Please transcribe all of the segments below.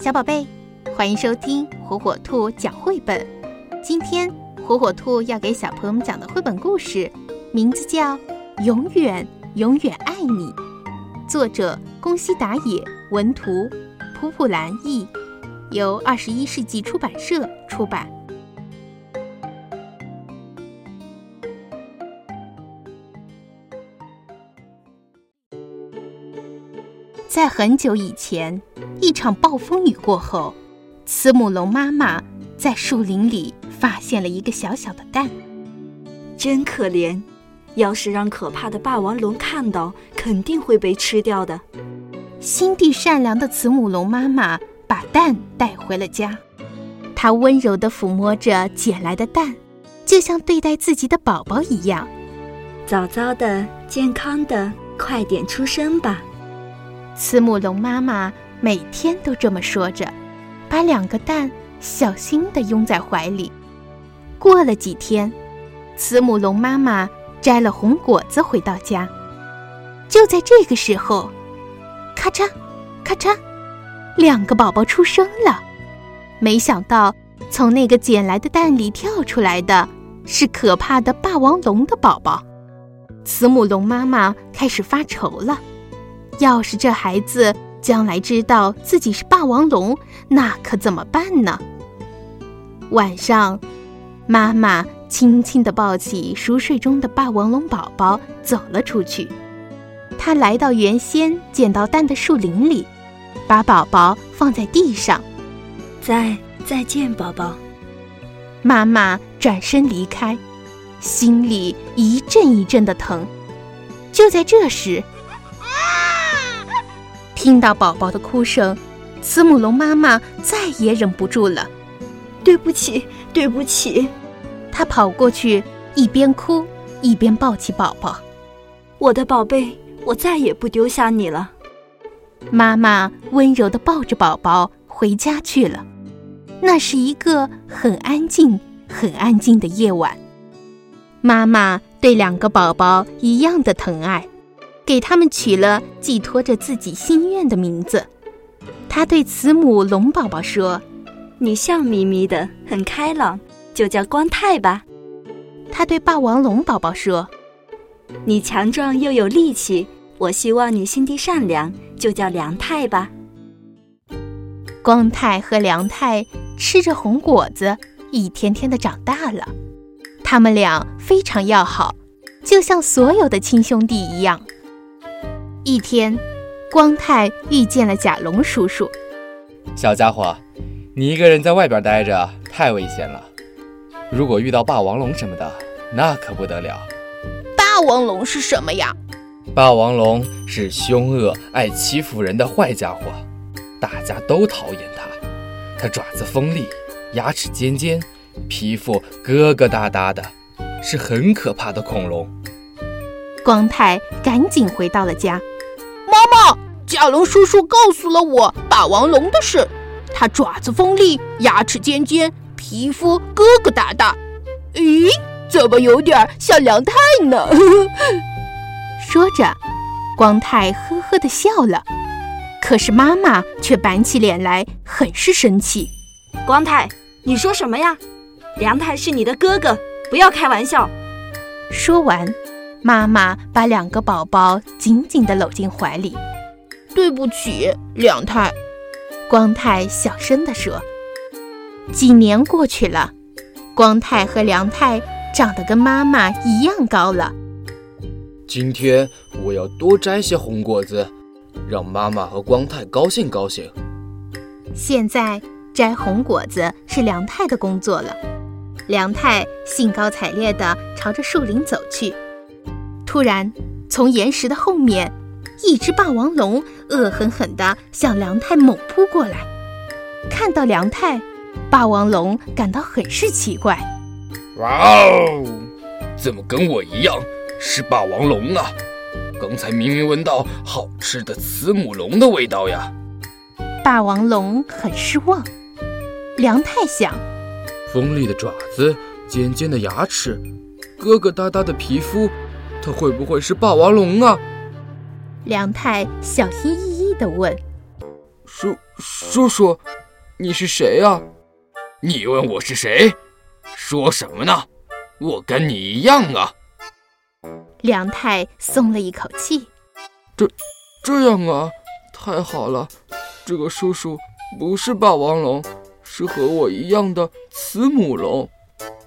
小宝贝，欢迎收听火火兔讲绘本。今天火火兔要给小朋友们讲的绘本故事，名字叫《永远永远爱你》，作者宫西达也，文图普普兰译，由二十一世纪出版社出版。在很久以前，一场暴风雨过后，慈母龙妈妈在树林里发现了一个小小的蛋。真可怜，要是让可怕的霸王龙看到，肯定会被吃掉的。心地善良的慈母龙妈妈把蛋带回了家，她温柔地抚摸着捡来的蛋，就像对待自己的宝宝一样。早早的，健康的，快点出生吧。慈母龙妈妈每天都这么说着，把两个蛋小心地拥在怀里。过了几天，慈母龙妈妈摘了红果子回到家。就在这个时候，咔嚓，咔嚓，两个宝宝出生了。没想到，从那个捡来的蛋里跳出来的是可怕的霸王龙的宝宝。慈母龙妈妈开始发愁了。要是这孩子将来知道自己是霸王龙，那可怎么办呢？晚上，妈妈轻轻地抱起熟睡中的霸王龙宝宝走了出去。她来到原先捡到蛋的树林里，把宝宝放在地上。再再见，宝宝。妈妈转身离开，心里一阵一阵的疼。就在这时，听到宝宝的哭声，慈母龙妈妈再也忍不住了。对不起，对不起！她跑过去，一边哭一边抱起宝宝。我的宝贝，我再也不丢下你了。妈妈温柔地抱着宝宝回家去了。那是一个很安静、很安静的夜晚。妈妈对两个宝宝一样的疼爱。给他们取了寄托着自己心愿的名字。他对慈母龙宝宝说：“你笑眯眯的，很开朗，就叫光太吧。”他对霸王龙宝宝说：“你强壮又有力气，我希望你心地善良，就叫梁太吧。”光太和梁太吃着红果子，一天天的长大了。他们俩非常要好，就像所有的亲兄弟一样。一天，光太遇见了甲龙叔叔。小家伙，你一个人在外边待着太危险了。如果遇到霸王龙什么的，那可不得了。霸王龙是什么呀？霸王龙是凶恶、爱欺负人的坏家伙，大家都讨厌它。它爪子锋利，牙齿尖尖，皮肤疙疙瘩瘩的，是很可怕的恐龙。光太赶紧回到了家。妈妈，甲龙叔叔告诉了我霸王龙的事。它爪子锋利，牙齿尖尖，皮肤疙疙瘩瘩。咦，怎么有点像梁太呢？说着，光太呵呵地笑了。可是妈妈却板起脸来，很是生气。光太，你说什么呀？梁太是你的哥哥，不要开玩笑。说完。妈妈把两个宝宝紧紧地搂进怀里。对不起，梁太。光太小声地说。几年过去了，光太和梁太长得跟妈妈一样高了。今天我要多摘些红果子，让妈妈和光太高兴高兴。现在摘红果子是梁太的工作了。梁太兴高采烈地朝着树林走去。突然，从岩石的后面，一只霸王龙恶狠狠地向梁太猛扑过来。看到梁太，霸王龙感到很是奇怪。哇哦，怎么跟我一样是霸王龙啊？刚才明明闻到好吃的慈母龙的味道呀！霸王龙很失望。梁太想：锋利的爪子，尖尖的牙齿，疙疙瘩瘩的皮肤。他会不会是霸王龙啊？梁太小心翼翼地问：“叔叔叔，你是谁呀？你问我是谁？说什么呢？我跟你一样啊。梁太松了一口气。这，这样啊，太好了。这个叔叔不是霸王龙，是和我一样的慈母龙。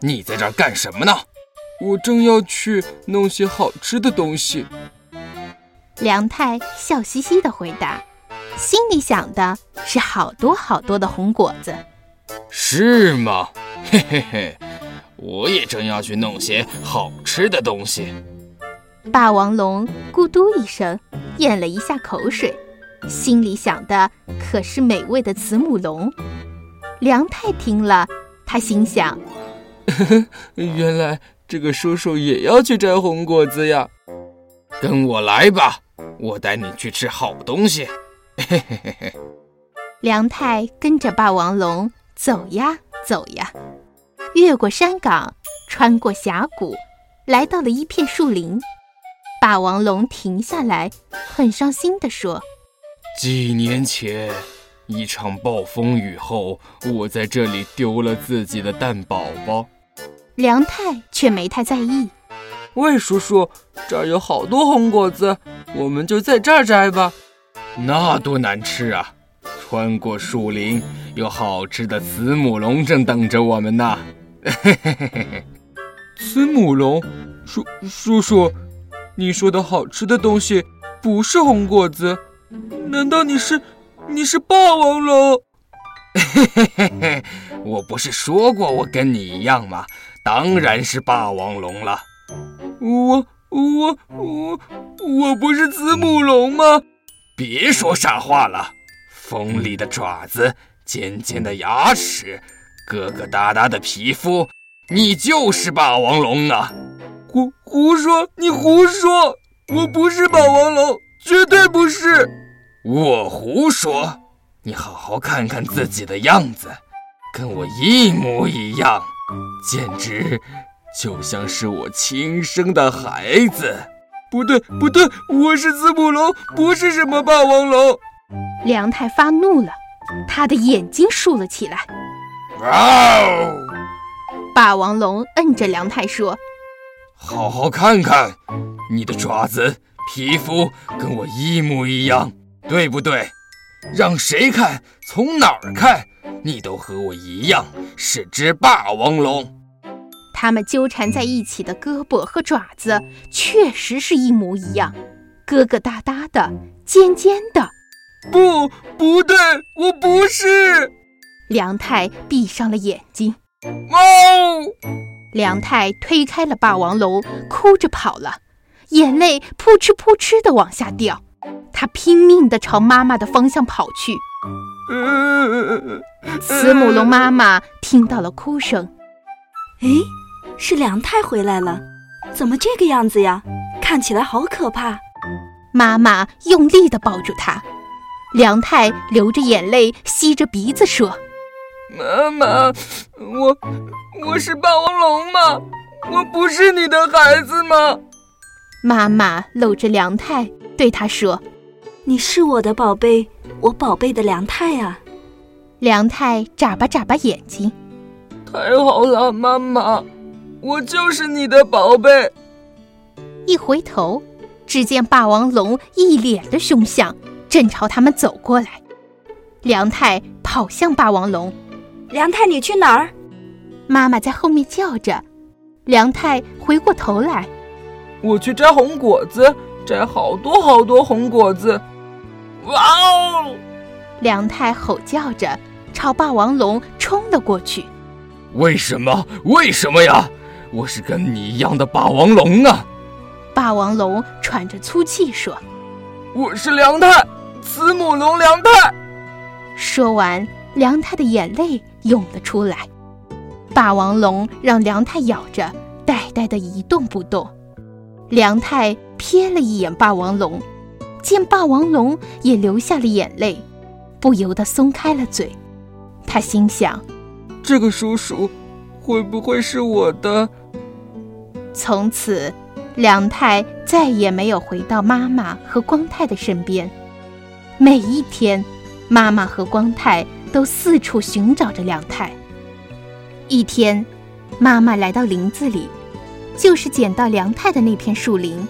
你在这儿干什么呢？我正要去弄些好吃的东西。梁太笑嘻嘻地回答，心里想的是好多好多的红果子。是吗？嘿嘿嘿，我也正要去弄些好吃的东西。霸王龙咕嘟一声咽了一下口水，心里想的可是美味的慈母龙。梁太听了，他心想：原来这个叔叔也要去摘红果子呀！跟我来吧，我带你去吃好东西。嘿嘿嘿嘿。梁太跟着霸王龙走呀走呀，越过山岗，穿过峡谷，来到了一片树林。霸王龙停下来，很伤心地说：“几年前，一场暴风雨后，我在这里丢了自己的蛋宝宝。”梁太却没太在意。魏叔叔，这儿有好多红果子，我们就在这儿摘吧。那多难吃啊！穿过树林，有好吃的慈母龙正等着我们呢。嘿嘿嘿嘿嘿，慈母龙，叔叔叔，你说的好吃的东西不是红果子？难道你是你是霸王龙？嘿嘿嘿嘿，我不是说过我跟你一样吗？当然是霸王龙了。我我我我不是子母龙吗？别说傻话了！锋利的爪子，尖尖的牙齿，疙疙瘩瘩的皮肤，你就是霸王龙啊！胡胡说！你胡说！我不是霸王龙，绝对不是！我胡说！你好好看看自己的样子，跟我一模一样，简直……就像是我亲生的孩子，不对不对，我是慈母龙，不是什么霸王龙。梁太发怒了，他的眼睛竖了起来。嗷！霸王龙摁着梁太说：“好好看看，你的爪子、皮肤跟我一模一样，对不对？让谁看，从哪儿看，你都和我一样是只霸王龙。”它们纠缠在一起的胳膊和爪子确实是一模一样，疙疙瘩瘩的，尖尖的。不，不对，我不是。梁太闭上了眼睛。哦。梁太推开了霸王龙，哭着跑了，眼泪扑哧扑哧的往下掉。他拼命地朝妈妈的方向跑去。慈母龙妈妈听到了哭声，哎。是梁太回来了，怎么这个样子呀？看起来好可怕。妈妈用力地抱住他，梁太流着眼泪，吸着鼻子说：“妈妈，我我是霸王龙吗？我不是你的孩子吗？”妈妈搂着梁太，对他说：“你是我的宝贝，我宝贝的梁太啊。”梁太眨巴眨巴眼睛，太好了，妈妈。我就是你的宝贝。一回头，只见霸王龙一脸的凶相，正朝他们走过来。梁太跑向霸王龙：“梁太，你去哪儿？”妈妈在后面叫着。梁太回过头来：“我去摘红果子，摘好多好多红果子。”哇哦！梁太吼叫着，朝霸王龙冲了过去。为什么？为什么呀？我是跟你一样的霸王龙啊！霸王龙喘着粗气说：“我是梁太，慈母龙梁太。”说完，梁太的眼泪涌了出来。霸王龙让梁太咬着，呆呆的一动不动。梁太瞥了一眼霸王龙，见霸王龙也流下了眼泪，不由得松开了嘴。他心想：“这个叔叔。”会不会是我的？从此，梁太再也没有回到妈妈和光太的身边。每一天，妈妈和光太都四处寻找着梁太。一天，妈妈来到林子里，就是捡到梁太的那片树林，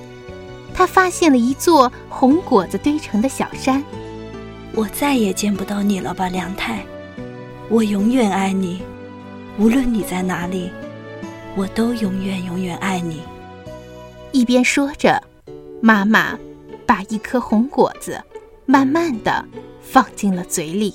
她发现了一座红果子堆成的小山。我再也见不到你了吧，梁太？我永远爱你，无论你在哪里，我都永远永远爱你。一边说着，妈妈把一颗红果子慢慢的放进了嘴里。